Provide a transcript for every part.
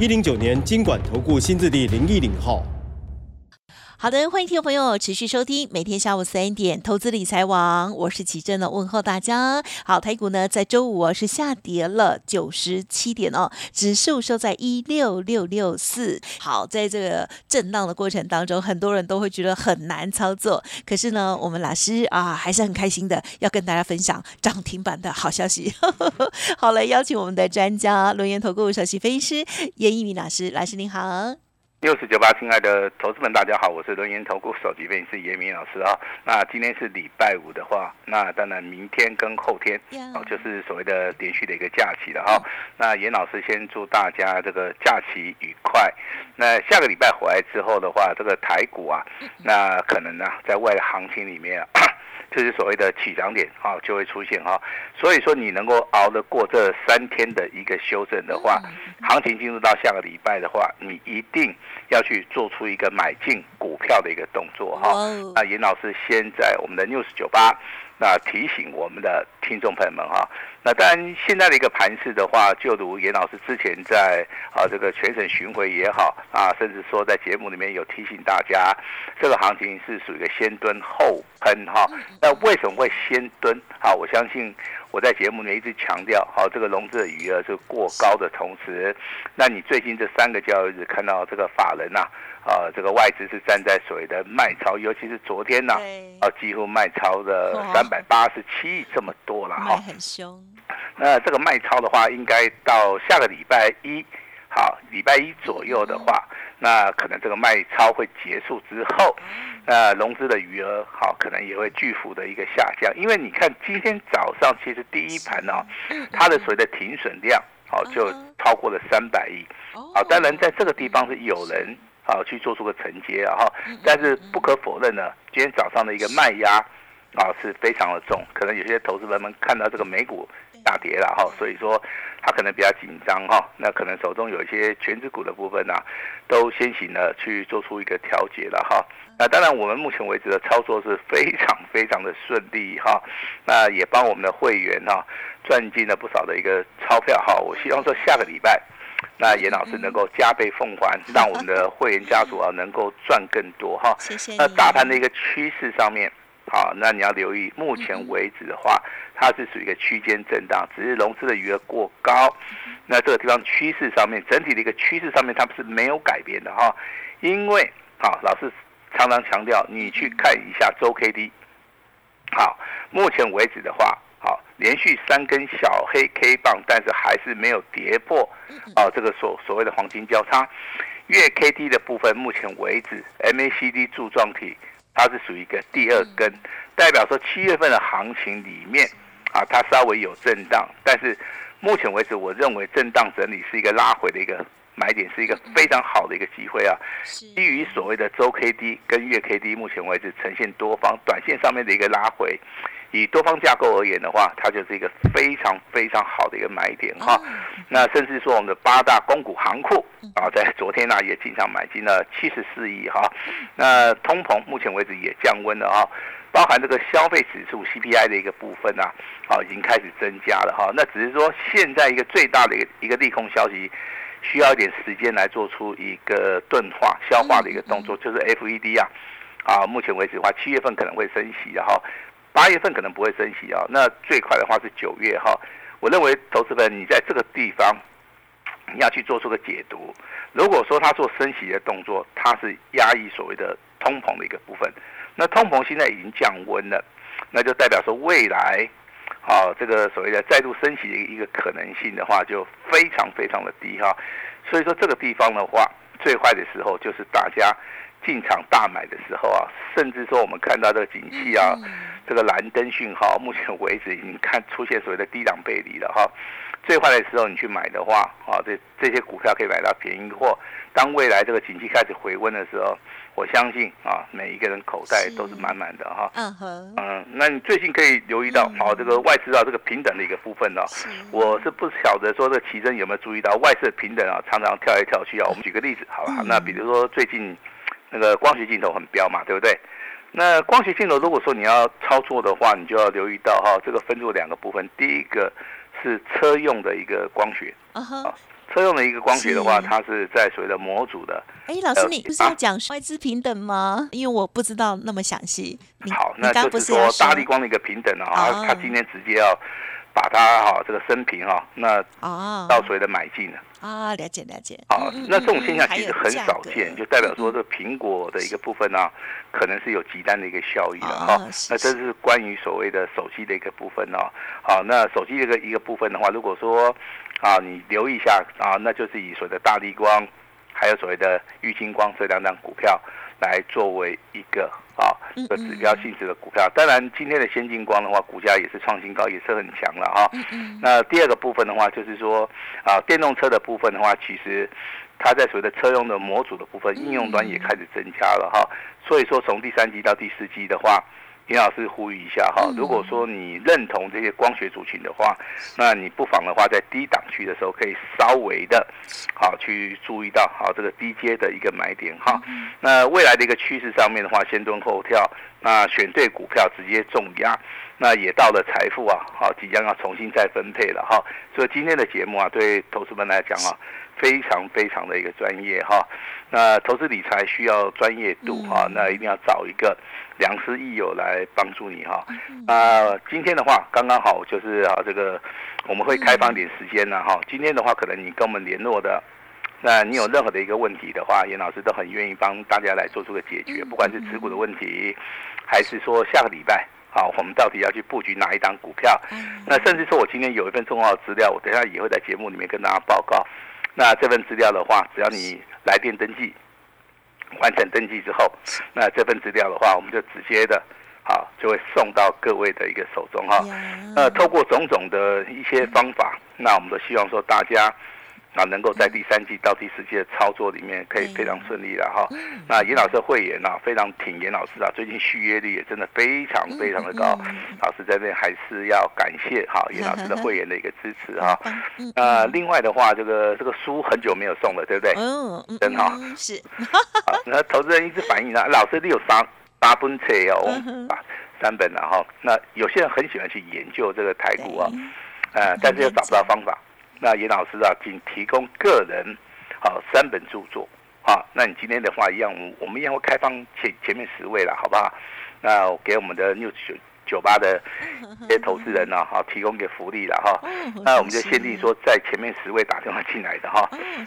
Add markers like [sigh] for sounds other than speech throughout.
一零九年经管投顾新字第零一零号。好的，欢迎听众朋友持续收听每天下午三点投资理财网，我是启正的问候大家。好，台股呢在周五是下跌了九十七点哦，指数收在一六六六四。好，在这个震荡的过程当中，很多人都会觉得很难操作，可是呢，我们老师啊还是很开心的，要跟大家分享涨停板的好消息。[laughs] 好，来邀请我们的专家轮研投顾首席分析师严一鸣老师，老师您好。六四九八，亲爱的投资们，大家好，我是轮研投顾首席分析师严明老师啊。那今天是礼拜五的话，那当然明天跟后天哦，就是所谓的连续的一个假期了哈。那严老师先祝大家这个假期愉快。那下个礼拜回来之后的话，这个台股啊，那可能呢，在未来行情里面啊。就是所谓的起涨点啊，就会出现哈。所以说，你能够熬得过这三天的一个修正的话，行情进入到下个礼拜的话，你一定要去做出一个买进股票的一个动作哈。那严老师先在我们的 news 九八。那提醒我们的听众朋友们哈，那当然现在的一个盘势的话，就如严老师之前在啊这个全省巡回也好啊，甚至说在节目里面有提醒大家，这个行情是属于一个先蹲后喷哈。那为什么会先蹲啊？我相信我在节目里面一直强调，好这个融资的余额是过高的同时，那你最近这三个交易日看到这个法人呐。啊，这个外资是站在所谓的卖超，尤其是昨天呢，啊，几乎卖超的三百八十七亿这么多了哈，很凶。那这个卖超的话，应该到下个礼拜一，好，礼拜一左右的话，那可能这个卖超会结束之后，那融资的余额好，可能也会巨幅的一个下降，因为你看今天早上其实第一盘呢，它的所谓的停损量好就超过了三百亿，好，当然在这个地方是有人。啊，去做出个承接啊哈，但是不可否认呢，今天早上的一个卖压啊是非常的重，可能有些投资人们看到这个美股大跌了哈，所以说他可能比较紧张哈，那可能手中有一些全指股的部分呢，都先行的去做出一个调节了哈。那当然，我们目前为止的操作是非常非常的顺利哈，那也帮我们的会员哈赚进了不少的一个钞票哈。我希望说下个礼拜。那严老师能够加倍奉还，让我们的会员家族啊能够赚更多哈。[laughs] 谢谢。那大盘的一个趋势上面，好，那你要留意，目前为止的话，它是属于一个区间震荡，只是融资的余额过高。那这个地方趋势上面，整体的一个趋势上面，它是没有改变的哈。因为好，老师常常强调，你去看一下周 K D。好，目前为止的话。好，连续三根小黑 K 棒，但是还是没有跌破，啊，这个所所谓的黄金交叉，月 K D 的部分，目前为止 MACD 柱状体它是属于一个第二根，代表说七月份的行情里面，啊，它稍微有震荡，但是目前为止，我认为震荡整理是一个拉回的一个买点，是一个非常好的一个机会啊。基于所谓的周 K D 跟月 K D，目前为止呈现多方短线上面的一个拉回。以多方架构而言的话，它就是一个非常非常好的一个买点哈。那甚至说我们的八大公股行库啊，在昨天呢也经常买进了七十四亿哈。那通膨目前为止也降温了啊，包含这个消费指数 CPI 的一个部分呢，啊已经开始增加了哈。那只是说现在一个最大的一个一个利空消息，需要一点时间来做出一个钝化消化的一个动作，就是 FED 啊啊，目前为止的话，七月份可能会升息然后。八月份可能不会升息啊，那最快的话是九月哈。我认为投资人你在这个地方，你要去做出个解读。如果说他做升息的动作，他是压抑所谓的通膨的一个部分，那通膨现在已经降温了，那就代表说未来，啊这个所谓的再度升息的一个可能性的话，就非常非常的低哈。所以说这个地方的话，最坏的时候就是大家进场大买的时候啊，甚至说我们看到这个景气啊，这个蓝灯讯号，[laughs] 目前为止已经看出现所谓的低档背离了哈。最坏的时候你去买的话，啊，这这些股票可以买到便宜货。当未来这个景气开始回温的时候，我相信啊，每一个人口袋都是满满的哈。嗯哼。嗯，那你最近可以留意到，哦，这个外资啊，这个平等的一个部分呢，我是不晓得说这奇珍有没有注意到外资平等啊，常常跳来跳去啊。我们举个例子，好吧？那比如说最近那个光学镜头很标嘛，对不对？那光学镜头如果说你要操作的话，你就要留意到哈，这个分作两个部分，第一个。是车用的一个光学啊，车用的一个光学的话，它是在所谓的模组的。哎，老师，你不是要讲外资平等吗？因为我不知道那么详细。好，那就是说大力光的一个平等啊，他今天直接要。把它哈这个升平哈，那到所谓的买进了啊，了解了解啊，那这种现象其实很少见，就代表说这苹果的一个部分呢，可能是有极端的一个效益的哈。那这是关于所谓的手机的一个部分哦。好，那手机这个一个部分的话，如果说啊你留意一下啊，那就是以所谓的大力光，还有所谓的玉金光这两档股票。来作为一个啊，一个指标性质的股票。当然，今天的先进光的话，股价也是创新高，也是很强了哈。那第二个部分的话，就是说啊，电动车的部分的话，其实它在所谓的车用的模组的部分，应用端也开始增加了哈。所以说，从第三季到第四季的话。林老师呼吁一下哈，如果说你认同这些光学族群的话，那你不妨的话在低档区的时候可以稍微的，好去注意到好这个低阶的一个买点哈。那未来的一个趋势上面的话，先蹲后跳，那选对股票直接重压，那也到了财富啊，好即将要重新再分配了哈。所以今天的节目啊，对投资们来讲啊。非常非常的一个专业哈，那投资理财需要专业度哈，那一定要找一个良师益友来帮助你哈。那今天的话刚刚好就是啊这个我们会开放点时间呢哈。今天的话可能你跟我们联络的，那你有任何的一个问题的话，严老师都很愿意帮大家来做出个解决，不管是持股的问题，还是说下个礼拜好我们到底要去布局哪一档股票，那甚至说我今天有一份重要的资料，我等下也会在节目里面跟大家报告。那这份资料的话，只要你来电登记，完成登记之后，那这份资料的话，我们就直接的，好就会送到各位的一个手中哈。那透过种种的一些方法，那我们都希望说大家。啊，能够在第三季到第四季的操作里面可以非常顺利的哈。那严老师的会员啊，非常挺严老师啊，最近续约率也真的非常非常的高。老师在这边还是要感谢哈严老师的会员的一个支持哈。[laughs] 呃，另外的话，这个这个书很久没有送了，对不对？嗯，真好。是。[laughs] 那投资人一直反映啊，老师你有三八本册哦，啊，三本了哈。那有些人很喜欢去研究这个台股啊，呃，但是又找不到方法。那严老师啊，仅提供个人好三本著作啊。那你今天的话一样，我们一样会开放前前面十位了，好不好？那给我们的 news 酒吧的这些投资人呢，好提供给福利了哈。那我们就限定说，在前面十位打电话进来的哈，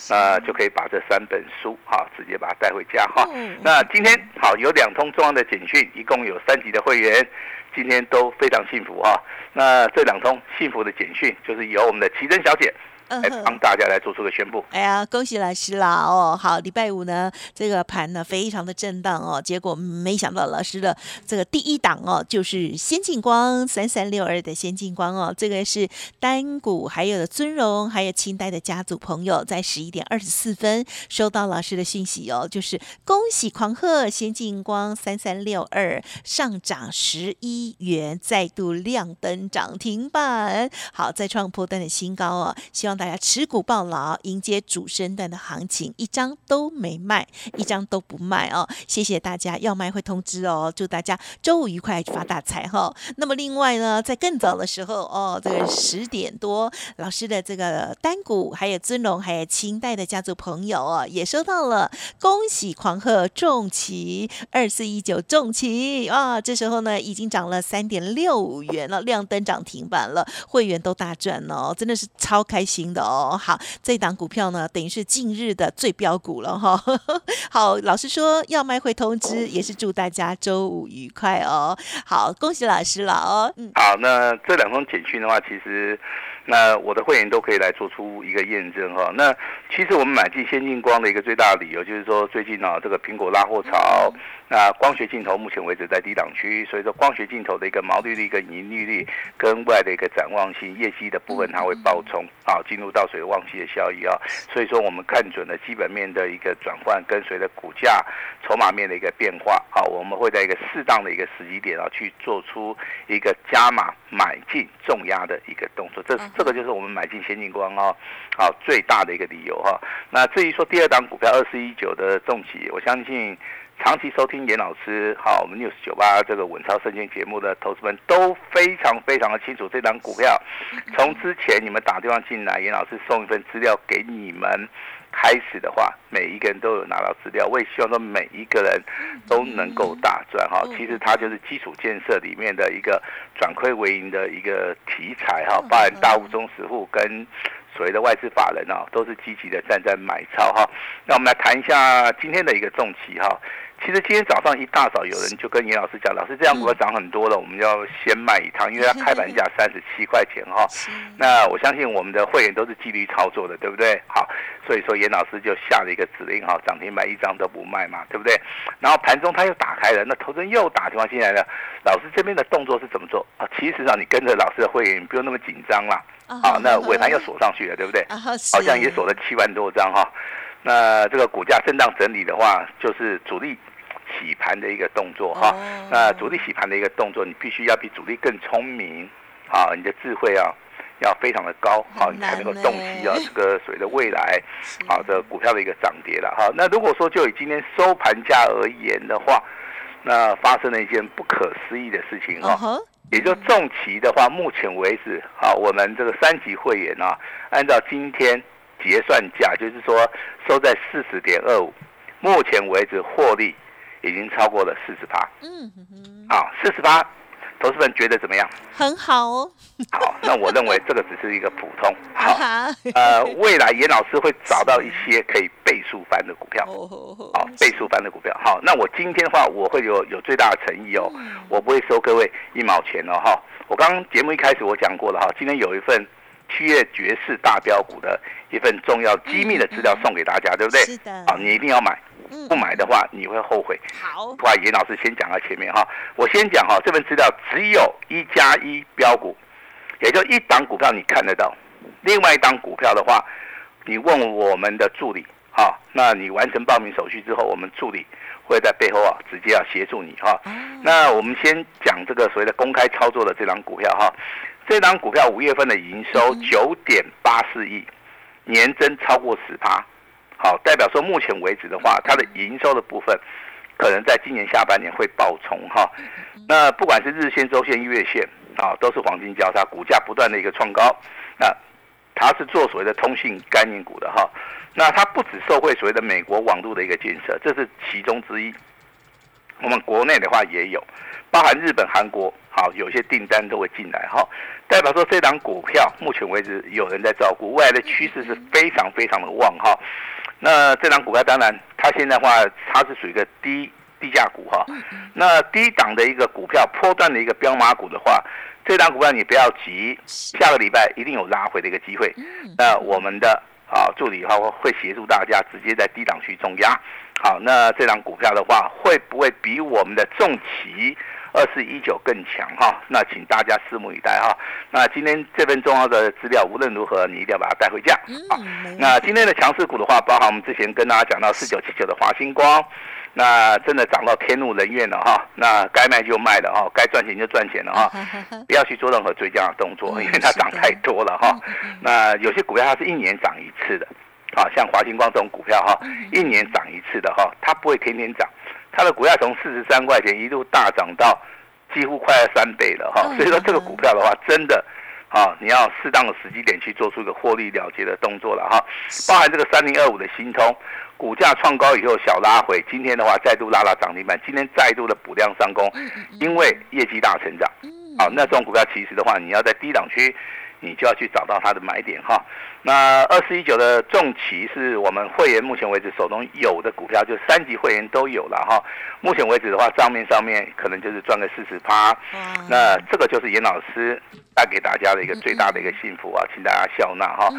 那就可以把这三本书哈直接把它带回家哈。那今天好有两通重要的简讯，一共有三级的会员。今天都非常幸福啊！那这两通幸福的简讯，就是由我们的奇珍小姐。来帮大家来做出个宣布。哎呀，恭喜老师啦！哦，好，礼拜五呢，这个盘呢非常的震荡哦，结果没想到老师的这个第一档哦，就是先进光三三六二的先进光哦，这个是单股，还有的尊荣，还有清代的家族朋友，在十一点二十四分收到老师的讯息哦，就是恭喜狂贺先进光三三六二上涨十一元，再度亮灯涨停板，好，再创破单的新高哦，希望。大家持股抱牢，迎接主升段的行情，一张都没卖，一张都不卖哦。谢谢大家，要卖会通知哦。祝大家周五愉快，发大财哈。那么另外呢，在更早的时候哦，这个十点多，老师的这个单股，还有尊龙，还有清代的家族朋友哦，也收到了，恭喜狂贺重旗二四一九重旗啊！这时候呢，已经涨了三点六五元了，亮灯涨停板了，会员都大赚哦，真的是超开心。的哦，好，这档股票呢，等于是近日的最标股了哈。[laughs] 好，老师说要卖会通知，也是祝大家周五愉快哦。好，恭喜老师了哦。嗯，好，那这两封简讯的话，其实。那我的会员都可以来做出一个验证哈。那其实我们买进先进光的一个最大的理由就是说，最近啊这个苹果拉货潮，那光学镜头目前为止在低档区，所以说光学镜头的一个毛利率跟盈利率跟未来的一个展望性业绩的部分，它会爆冲啊，进入到水旺季的效益啊。所以说我们看准了基本面的一个转换，跟随着股价筹码面的一个变化啊，我们会在一个适当的一个时机点啊去做出一个加码买进重压的一个动作。这这个就是我们买进先进光哦，好最大的一个理由哈。那至于说第二档股票二四一九的重企，我相信长期收听严老师好我们 news 九八这个稳超圣经节目的投资们都非常非常的清楚，这档股票从之前你们打电话进来，严老师送一份资料给你们。开始的话，每一个人都有拿到资料，我也希望说每一个人都能够大赚哈。其实它就是基础建设里面的一个转亏为盈的一个题材哈，包含大户、中实户跟所谓的外资法人啊，都是积极的站在买超哈。那我们来谈一下今天的一个重期哈。其实今天早上一大早，有人就跟严老师讲，老师这样股票涨很多了，我们要先卖一趟，[laughs] 因为它开盘价三十七块钱哈。那我相信我们的会员都是纪律操作的，对不对？好，所以说严老师就下了一个指令哈，涨停板一张都不卖嘛，对不对？然后盘中他又打开了，那投资人又打电话进来了，老师这边的动作是怎么做啊？其实啊，你跟着老师的会员，你不用那么紧张啦。啊，那尾盘又锁上去了，对不对？好像也锁了七万多张哈。那这个股价震荡整理的话，就是主力。洗盘的一个动作哈，那主力洗盘的一个动作，你必须要比主力更聪明，啊，你的智慧啊要非常的高，好，你才能够洞悉啊这个所谓的未来，好的股票的一个涨跌了哈。那如果说就以今天收盘价而言的话，那发生了一件不可思议的事情哈，也就重旗的话，目前为止，好，我们这个三级会员啊，按照今天结算价，就是说收在四十点二五，目前为止获利。已经超过了四十八，嗯，好，四十八，投资人觉得怎么样？很好哦。好，那我认为这个只是一个普通。[laughs] 好，呃，未来严老师会找到一些可以倍数翻的股票。好，倍数翻的股票。好，那我今天的话，我会有有最大的诚意哦，我不会收各位一毛钱哦。哈，我刚刚节目一开始我讲过了哈，今天有一份七月绝世大标股的一份重要机密的资料送给大家，对不对？是的。好，你一定要买。不买的话，你会后悔。好，不严老师先讲到前面哈，我先讲哈，这份资料只有一加一标股，也就一档股票你看得到，另外一档股票的话，你问我们的助理哈，那你完成报名手续之后，我们助理会在背后啊直接要协助你哈。那我们先讲这个所谓的公开操作的这档股票哈，这档股票五月份的营收九点八四亿，年增超过十趴。好，代表说目前为止的话，它的营收的部分，可能在今年下半年会爆冲哈。那不管是日线、周线、月线啊，都是黄金交叉，股价不断的一个创高。那它是做所谓的通信概念股的哈。那它不止受惠所谓的美国网络的一个建设，这是其中之一。我们国内的话也有，包含日本、韩国，好，有些订单都会进来哈。代表说这档股票目前为止有人在照顾，未来的趋势是非常非常的旺哈。那这档股票当然，它现在话它是属于一个低低价股哈。那低档的一个股票，波段的一个标马股的话，这档股票你不要急，下个礼拜一定有拉回的一个机会。那我们的啊助理的话会协助大家直接在低档区重压。好，那这档股票的话，会不会比我们的重旗？二四一九更强哈，那请大家拭目以待哈。那今天这份重要的资料，无论如何你一定要把它带回家。好，那今天的强势股的话，包含我们之前跟大家讲到四九七九的华星光，那真的涨到天怒人怨了哈。那该卖就卖了哈，该赚钱就赚钱了哈，[laughs] 不要去做任何追加的动作，因为它涨太多了哈。那有些股票它是一年涨一次的，啊，像华星光这种股票哈，一年涨一次的哈，它不会天天涨。它的股价从四十三块钱一路大涨到几乎快要三倍了哈，所以说这个股票的话，真的啊，你要适当的时机点去做出一个获利了结的动作了哈。包含这个三零二五的新通，股价创高以后小拉回，今天的话再度拉拉涨停板，今天再度的补量上攻，因为业绩大成长。好，那这种股票其实的话，你要在低档区你就要去找到它的买点哈。那二四一九的重旗是我们会员目前为止手中有的股票，就三级会员都有了哈。目前为止的话，账面上面可能就是赚个四十趴。那这个就是严老师带给大家的一个最大的一个幸福啊，请大家笑纳哈。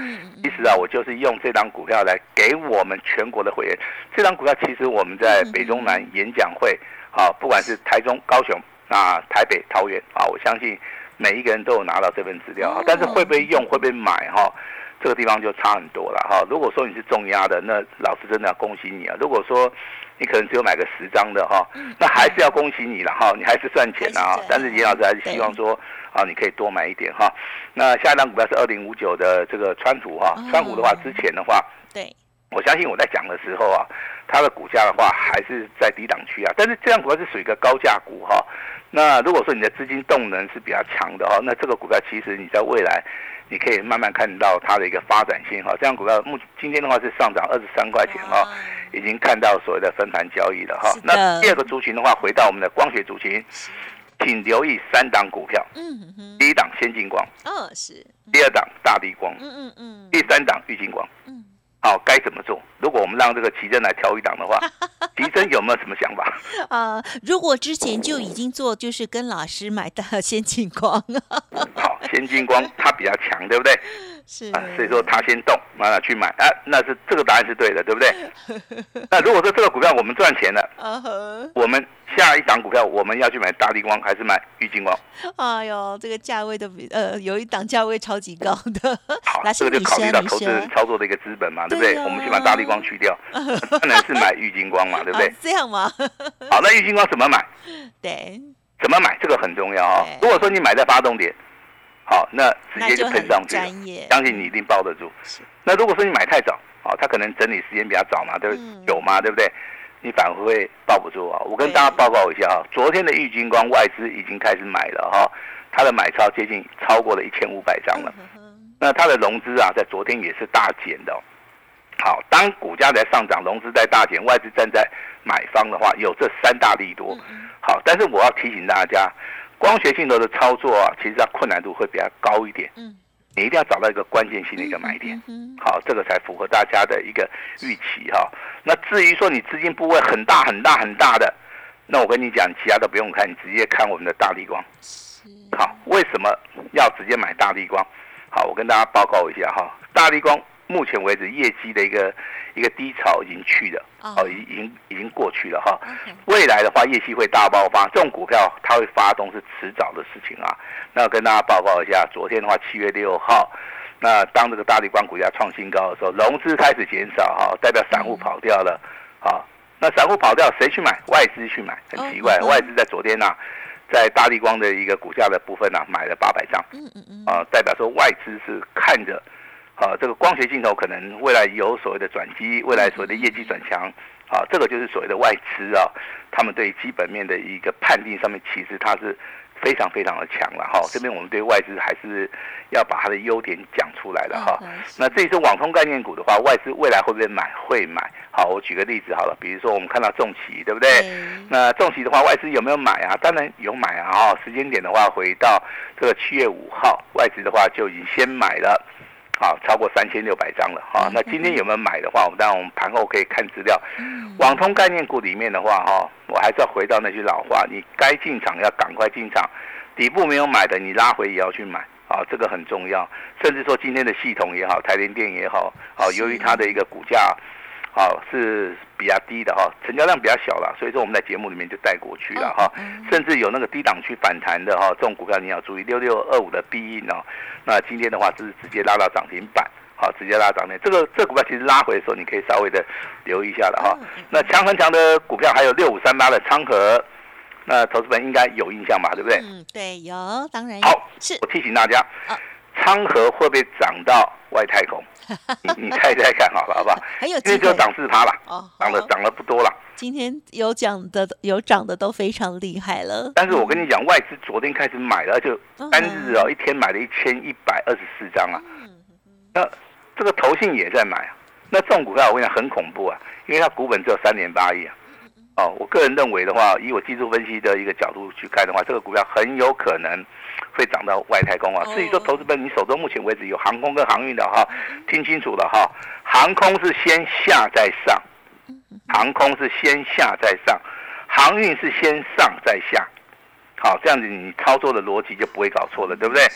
其实啊，我就是用这张股票来给我们全国的会员。这张股票其实我们在北中南演讲会啊，不管是台中、高雄啊、台北、桃园啊，我相信每一个人都有拿到这份资料。但是会不会用，会不会买哈？这个地方就差很多了哈。如果说你是重压的，那老师真的要恭喜你啊。如果说你可能只有买个十张的哈，那还是要恭喜你了哈，你还是赚钱啊。但是严老师还是希望说啊，你可以多买一点哈。那下一张股票是二零五九的这个川普哈，川普的话之前的话，对，我相信我在讲的时候啊，它的股价的话还是在低档区啊。但是这样股票是属于一个高价股哈。那如果说你的资金动能是比较强的哈，那这个股票其实你在未来。你可以慢慢看到它的一个发展性哈，这样股票目今天的话是上涨二十三块钱哈，已经看到所谓的分盘交易了哈。那第二个族群的话，回到我们的光学族群，请留意三档股票。嗯嗯。第一档先进光。哦，是。第二档大地光。嗯嗯嗯。第三档玉金光。嗯。好，该怎么做？如果我们让这个奇珍来挑一档的话，[laughs] 奇珍有没有什么想法？呃，如果之前就已经做，就是跟老师买的先进光。[laughs] 好，先进光它比较强，对不对？是啊，所以说他先动，完了去买，啊，那是这个答案是对的，对不对？[laughs] 那如果说这个股票我们赚钱了，我们下一档股票我们要去买大力光还是买玉金光？哎呦，这个价位都比呃有一档价位超级高的，好，[laughs] 这个就考虑到投资操作的一个资本嘛，对不对？我们先把大力光去掉，[laughs] 当然是买玉金光嘛，对不对？这样吗？好，那玉金光怎么买？对，怎么买？这个很重要啊。如果说你买在发动点。好，那直接就喷上去了，相信你一定抱得住。那如果说你买太早，好，它可能整理时间比较早嘛，对不对？有嘛，对不对？你反而会抱不住啊。我跟大家报告一下啊，昨天的玉金光外资已经开始买了哈，它的买超接近超过了一千五百张了。那它的融资啊，在昨天也是大减的。好，当股价在上涨，融资在大减，外资站在买方的话，有这三大利多。好，但是我要提醒大家。光学镜头的操作啊，其实它困难度会比较高一点。嗯，你一定要找到一个关键性的一个买点。嗯，好，这个才符合大家的一个预期哈。那至于说你资金部位很大很大很大的，那我跟你讲，其他都不用看，你直接看我们的大力光。好，为什么要直接买大力光？好，我跟大家报告一下哈，大力光。目前为止，业绩的一个一个低潮已经去了，哦，已已经已经过去了哈。未来的话，业绩会大爆发，这种股票它会发动是迟早的事情啊。那跟大家报告一下，昨天的话，七月六号，那当这个大力光股价创新高的时候，融资开始减少哈，代表散户跑掉了啊。那散户跑掉，谁去买？外资去买，很奇怪，外资在昨天呢，在大力光的一个股价的部分呢，买了八百张，嗯嗯嗯，啊，代表说外资是看着。啊，这个光学镜头可能未来有所谓的转机，未来所谓的业绩转强，啊，这个就是所谓的外资啊，他们对基本面的一个判定上面，其实它是非常非常的强了哈。这边我们对外资还是要把它的优点讲出来了哈。那这一次网通概念股的话，外资未来会不会买？会买。好，我举个例子好了，比如说我们看到重企，对不对？那重企的话，外资有没有买啊？当然有买啊。哈，时间点的话，回到这个七月五号，外资的话就已经先买了。好，超过三千六百张了哈。那今天有没有买的话，我们当然我们盘后可以看资料。网通概念股里面的话哈，我还是要回到那句老话，你该进场要赶快进场，底部没有买的你拉回也要去买啊，这个很重要。甚至说今天的系统也好，台联电也好，啊，由于它的一个股价。好是比较低的哈，成交量比较小了，所以说我们在节目里面就带过去了哈。甚至有那个低档区反弹的哈，这种股票你要注意，六六二五的必应哦。那今天的话是直接拉到涨停板，好，直接拉涨停。这个这股票其实拉回的时候，你可以稍微的留意一下了哈。那强很强的股票还有六五三八的昌河，那投资本应该有印象吧，对不对？嗯，对，有，当然有好。是我提醒大家，[laughs] 昌河会不会涨到外太空？你你猜猜看好了，好不好？很 [laughs] 有，因为就涨四趴了，哦，涨了涨了不多了。今天有涨的有涨的都非常厉害了。但是我跟你讲，外资昨天开始买了，就单日哦，一天买了一千一百二十四张啊。那这个投信也在买啊。那这种股票我跟你讲很恐怖啊，因为它股本只有三点八亿啊。哦，我个人认为的话，以我技术分析的一个角度去看的话，这个股票很有可能会涨到外太空啊。至于说投资本，你手中目前为止有航空跟航运的哈，听清楚了哈，航空是先下再上，航空是先下再上，航运是先上再下。好，这样子你操作的逻辑就不会搞错了，对不对？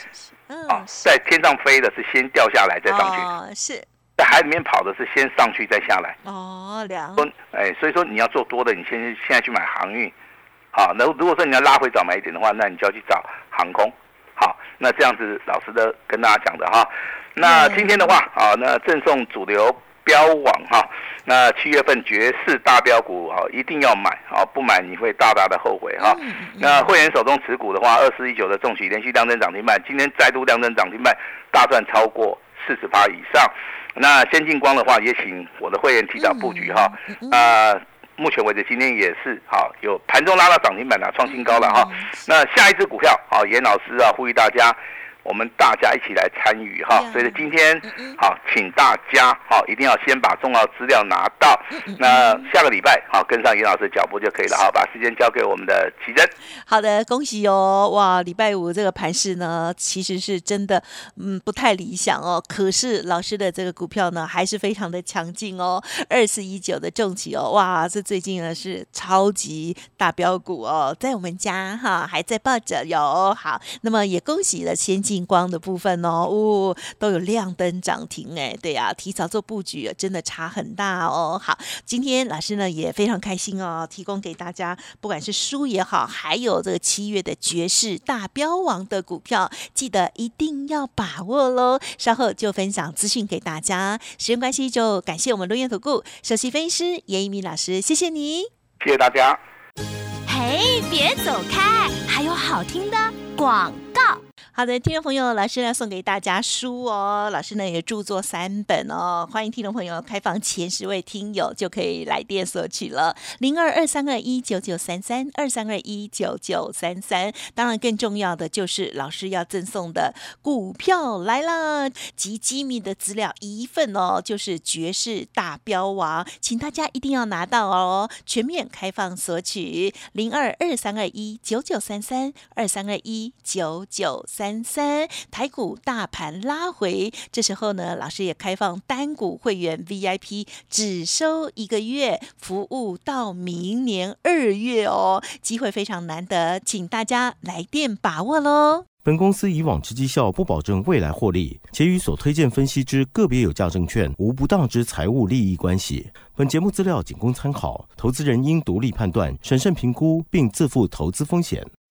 嗯，啊，在天上飞的是先掉下来再上去，哦，是在海里面跑的是先上去再下来。哦，两说，哎，所以说你要做多的，你先现在去买航运，好，那如果说你要拉回早买一点的话，那你就要去找航空，好，那这样子老实的跟大家讲的哈。那今天的话，啊，那赠送主流标网哈，那七月份绝世大标股啊，一定要买啊，不买你会大大的后悔哈。嗯那会员手中持股的话，二四一九的重企连续量增涨停板，今天再度量增涨停板，大赚超过四十趴以上。那先进光的话，也请我的会员提早布局哈。啊、目前为止今天也是好，有盘中拉到涨停板了，创新高了哈。那下一只股票，好，严老师啊，呼吁大家。我们大家一起来参与哈，所以今天好，请大家好，一定要先把重要资料拿到。那下个礼拜好，跟上严老师的脚步就可以了。好，把时间交给我们的奇珍。好的，恭喜哦！哇，礼拜五这个盘势呢，其实是真的，嗯，不太理想哦。可是老师的这个股票呢，还是非常的强劲哦。二四一九的重企哦，哇，这最近呢是超级大标股哦，在我们家哈还在抱着有好，那么也恭喜了先进光的部分哦，哦，都有亮灯涨停哎，对呀、提早做布局真的差很大哦。好，今天老师呢也非常开心哦，提供给大家，不管是书也好，还有这个七月的爵士大标王的股票，记得一定要把握喽。稍后就分享资讯给大家。时间关系，就感谢我们录音投顾首席分析师严一鸣老师，谢谢你。谢谢大家。嘿，别走开，还有好听的广告。好的，听众朋友，老师呢送给大家书哦，老师呢也著作三本哦，欢迎听众朋友开放前十位听友就可以来电索取了，零二二三二一九九三三二三二一九九三三。当然，更重要的就是老师要赠送的股票来了，及机密的资料一份哦，就是绝世大标王，请大家一定要拿到哦，全面开放索取，零二二三二一九九三三二三二一九九三三。台股大盘拉回，这时候呢，老师也开放单股会员 VIP，只收一个月，服务到明年二月哦，机会非常难得，请大家来电把握喽。本公司以往之绩效不保证未来获利，且与所推荐分析之个别有价证券无不当之财务利益关系。本节目资料仅供参考，投资人应独立判断、审慎评估，并自负投资风险。